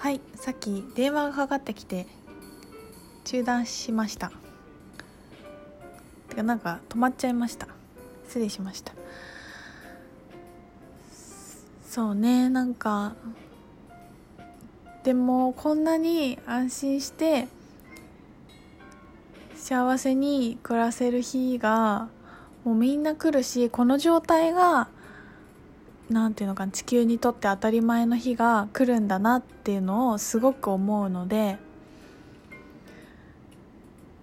はいさっき電話がかかってきて中断しました。てかなんか止まっちゃいました。失礼しました。そうねなんかでもこんなに安心して幸せに暮らせる日がもうみんな来るしこの状態が何ていうのか地球にとって当たり前の日が来るんだなっていうのをすごく思うので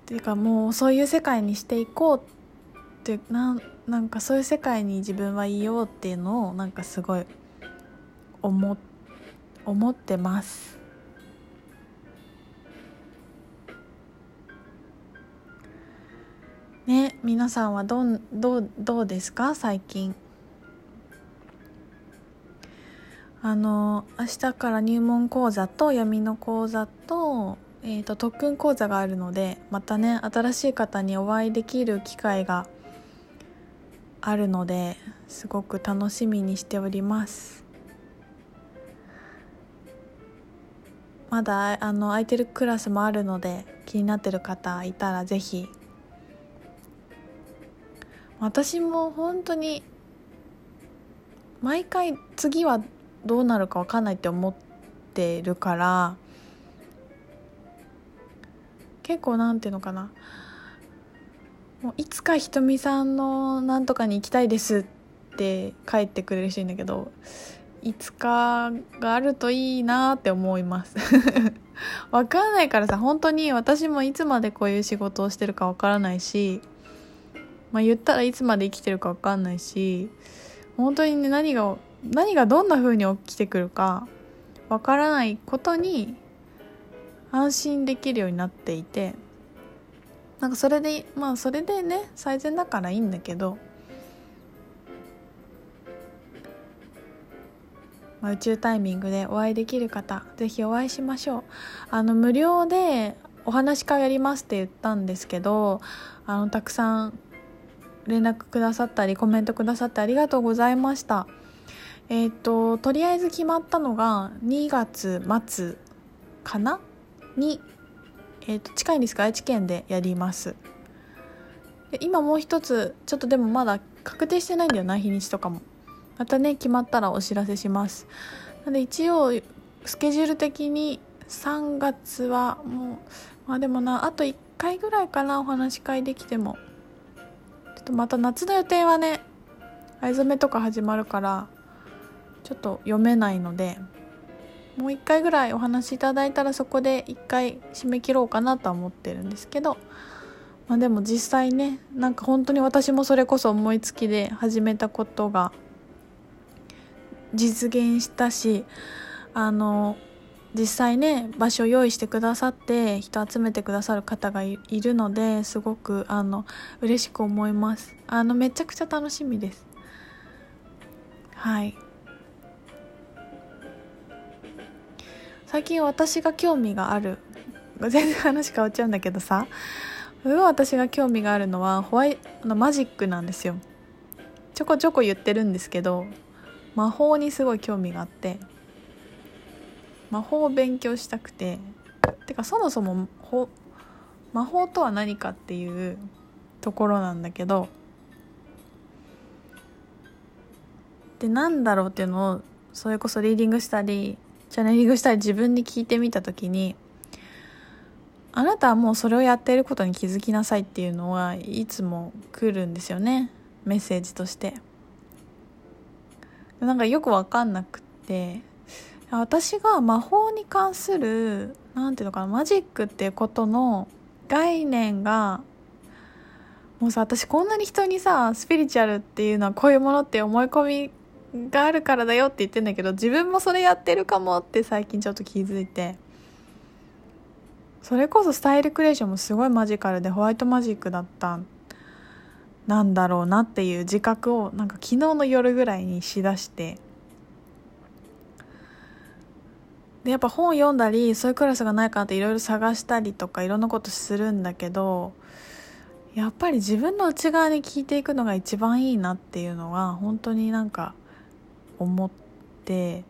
っていうかもうそういう世界にしていこうってななんかそういう世界に自分はいようっていうのをなんかすごい思思ってます。ね皆さんはどんどうどうですか？最近。あの明日から入門講座と闇の講座と,、えーと、特訓講座があるのでまたね新しい方にお会いできる機会があるのですごく楽しみにしております。まだあの空いてるクラスもあるので気になってる方いたらぜひ。私も本当に毎回次はどうなるか分かんないって思ってるから結構なんていうのかな。もういつかひとみさんのなんとかに行きたいですって帰ってくれる人いるんだけどいつかがあるといいなって思います。分かんないからさ本当に私もいつまでこういう仕事をしてるか分からないしまあ言ったらいつまで生きてるか分かんないし本当にね何が何がどんな風に起きてくるかわからないことに安心できるようになっていてなんかそれでまあそれでね最善だからいいんだけど、まあ、宇宙タイミングでお会いできる方是非お会いしましょう。あの無料でお話し会やりますって言ったんですけどあのたくさん連絡くださったりコメントくださってありがとうございました。えっ、ー、ととりあえず決まったのが2月末かな？に、えーと、近いんですが愛知県でやります。で今もう一つちょっとでもまだ確定してないんだよな日にちとかも。またね決まったらお知らせします。なので一応スケジュール的に3月はもうまあでもなあと1回ぐらいかなお話し会できても。ちょっとまた夏の予定はね藍染めとか始まるから。ちょっと読めないのでもう一回ぐらいお話しいただいたらそこで一回締め切ろうかなとは思ってるんですけど、まあ、でも実際ねなんか本当に私もそれこそ思いつきで始めたことが実現したしあの実際ね場所を用意してくださって人集めてくださる方がいるのですごくあの嬉しく思います。あのめちゃくちゃ楽しみです。はい。最近私が興味がある。全然話変わっちゃうんだけどさ。私が興味があるのはホワイのマジックなんですよ。ちょこちょこ言ってるんですけど魔法にすごい興味があって。魔法を勉強したくて。てかそもそも魔法とは何かっていうところなんだけど。でなんだろうっていうのをそれこそリーディングしたりチャネリングしたり自分に聞いてみた時にあなたはもうそれをやっていることに気づきなさいっていうのはいつも来るんですよね。メッセージとして。なんかよく分かんなくって私が魔法に関する何ていうのかなマジックっていうことの概念がもうさ私こんなに人にさスピリチュアルっていうのはこういうものって思い込みがあるからだよって言ってんだけど自分もそれやってるかもって最近ちょっと気づいて。それこそスタイルクリエーションもすごいマジカルでホワイトマジックだったなんだろうなっていう自覚をなんか昨日の夜ぐらいにしだして。でやっぱ本読んだりそういうクラスがないかなっていろいろ探したりとかいろんなことするんだけどやっぱり自分の内側に聞いていくのが一番いいなっていうのは本当になんか思って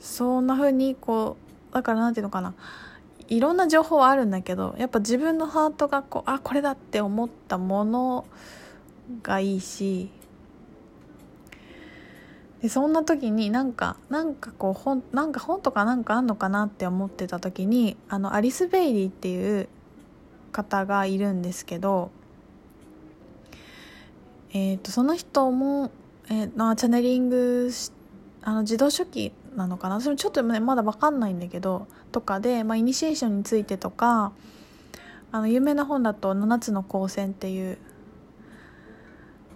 そんな風にこうだから何て言うのかな。いろんな情報はあるんだけどやっぱ自分のハートがこうあこれだって思ったものがいいしでそんな時になんかなんかこう本なんか本とかなんかあんのかなって思ってた時にあのアリス・ベイリーっていう方がいるんですけど、えーと、その人も、えー、チャネリングあの自動書記なのかな？それちょっと、ね、まだ分かんないんだけどとかで、まあ、イニシエーションについてとかあの有名な本だと「7つの光線」っていう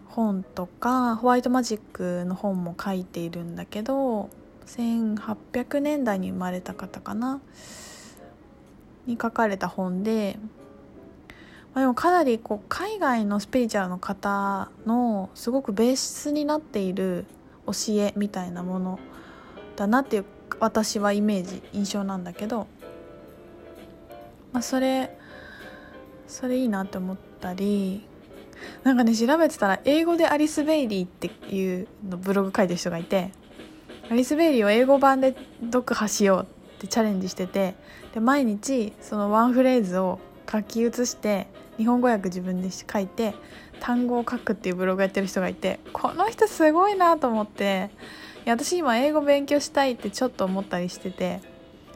本とかホワイトマジックの本も書いているんだけど1800年代に生まれた方かな？に書かれた本で、まあ、でもかなりこう海外のスピリチュアルの方のすごくベースになっている教えみたいなものだなっていう私はイメージ印象なんだけど、まあ、それそれいいなって思ったりなんかね調べてたら英語でアリス・ベイリーっていうのブログ書いてる人がいてアリス・ベイリーを英語版で読破しようってチャレンジしててで毎日そのワンフレーズを書き写して日本語訳自分で書いて単語を書くっていうブログやってる人がいてこの人すごいなと思っていや私今英語勉強したいってちょっと思ったりしてて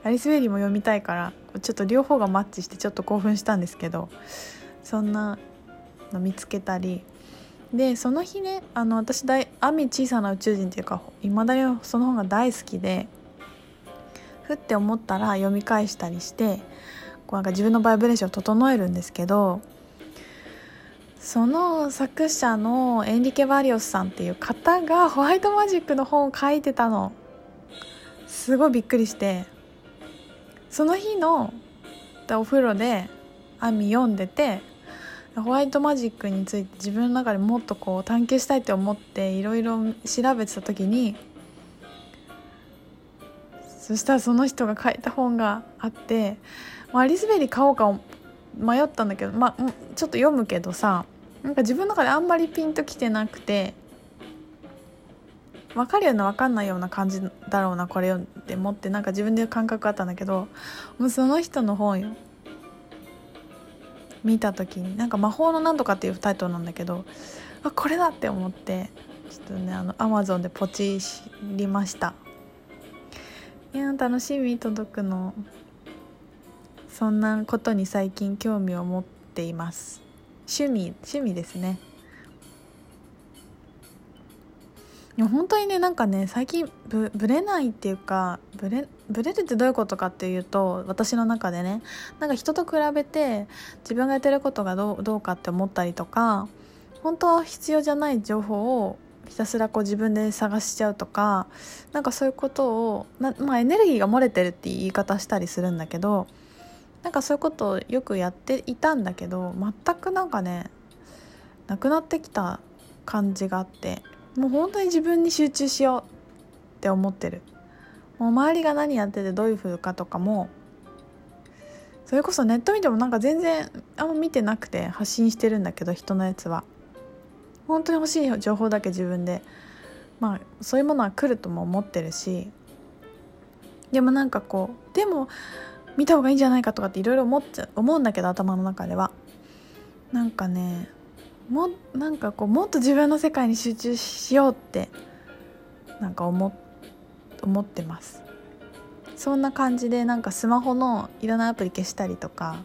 アリス・ベリーも読みたいからちょっと両方がマッチしてちょっと興奮したんですけどそんなの見つけたり。でその日ねあの私大「アミ小さな宇宙人」っていうかいまだにその本が大好きでふって思ったら読み返したりしてこうなんか自分のバイブレーションを整えるんですけどその作者のエンリケ・バリオスさんっていう方がホワイトマジックの本を書いてたの。すごいびっくりして。その日のお風呂でアミ読んでてホワイトマジックについて自分の中でもっとこう探求したいって思っていろいろ調べてた時にそしたらその人が書いた本があってアリスベリー買おうか迷ったんだけどまあちょっと読むけどさなんか自分の中であんまりピンときてなくて分かるような分かんないような感じだろうなこれって思ってなんか自分で感覚あったんだけどもうその人の本よ。見た時になんか「魔法のなんとか」っていうタイトルなんだけどあこれだって思ってちょっとねあのアマゾンでポチりました。いや楽しみ届くの。そんなことに最近興味を持っています。趣味趣味ですね。いや本当にねなんかね最近ぶぶれないっていうかぶれぶれるってどういうことかっていうと私の中でねなんか人と比べて自分がやってることがどうどうかって思ったりとか本当は必要じゃない情報をひたすらこう自分で探しちゃうとかなんかそういうことをな、まあ、エネルギーが漏れてるって言い方したりするんだけどなんかそういうことをよくやっていたんだけど全くなんかねなくなってきた感じがあってもう本当に自分に集中しようって思ってる。もう周りが何やっててどういう風かとかもそれこそネット見てもなんか全然あんま見てなくて発信してるんだけど人のやつは。本当に欲しい情報だけ自分で。まあそういうものは来るとも思ってるし。でもなんかこうでも見た方がいいんじゃないかとかっていろいろ思っちゃ思うんだけど頭の中では。なんかねもなんかこうもっと自分の世界に集中しようってなんか思思ってます。そんな感じでなんかスマホのいろんなアプリ消したりとか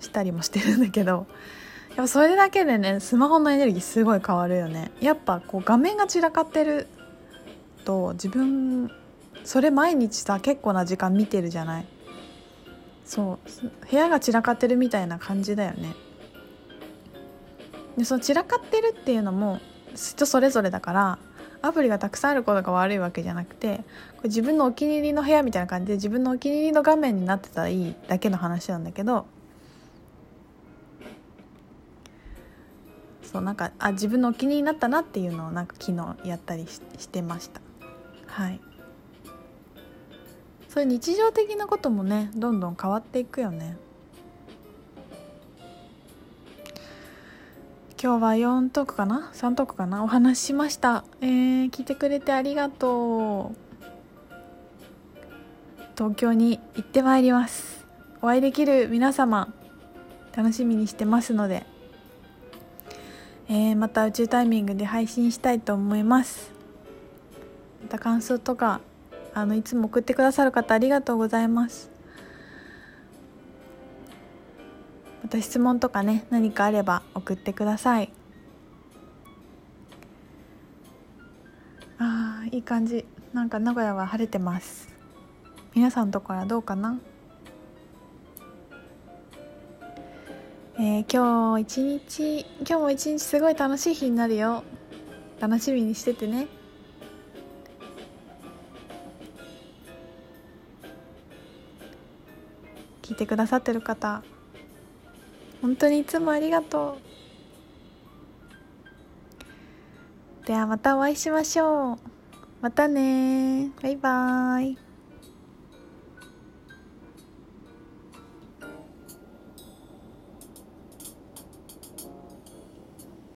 したりもしてるんだけど。やっぱそれだけでねスマホのエネルギーすごい変わるよね。やっぱこう画面が散らかってると自分それ毎日さ結構な時間見てるじゃない。そう部屋が散らかってるみたいな感じだよね。でその散らかってるっていうのも人それぞれだからアプリがたくさんあることが悪いわけじゃなくてこれ自分のお気に入りの部屋みたいな感じで自分のお気に入りの画面になってたらいいだけの話なんだけどそうなんかあ自分のお気に入りになったなっていうのをなんか昨日やったりしてました。はい。そういう日常的なこともねどんどん変わっていくよね。今日は4トークかな？3トークかな？お話ししました。えー、聞いてくれてありがとう。東京に行ってまいります。お会いできる皆様楽しみにしてますので、えー、また宇宙タイミングで配信したいと思います。また感想とかあのいつも送ってくださる方ありがとうございます。また質問とかね何かあれば送ってください。あーいい感じ。なんか名古屋は晴れてます。皆さんのところはどうかな？えー、今日一日今日も一日すごい楽しい日になるよ。楽しみにしててね。聞いてくださってる方本当にいつもありがとう。ではまたお会いしましょう。またねバイバーイ。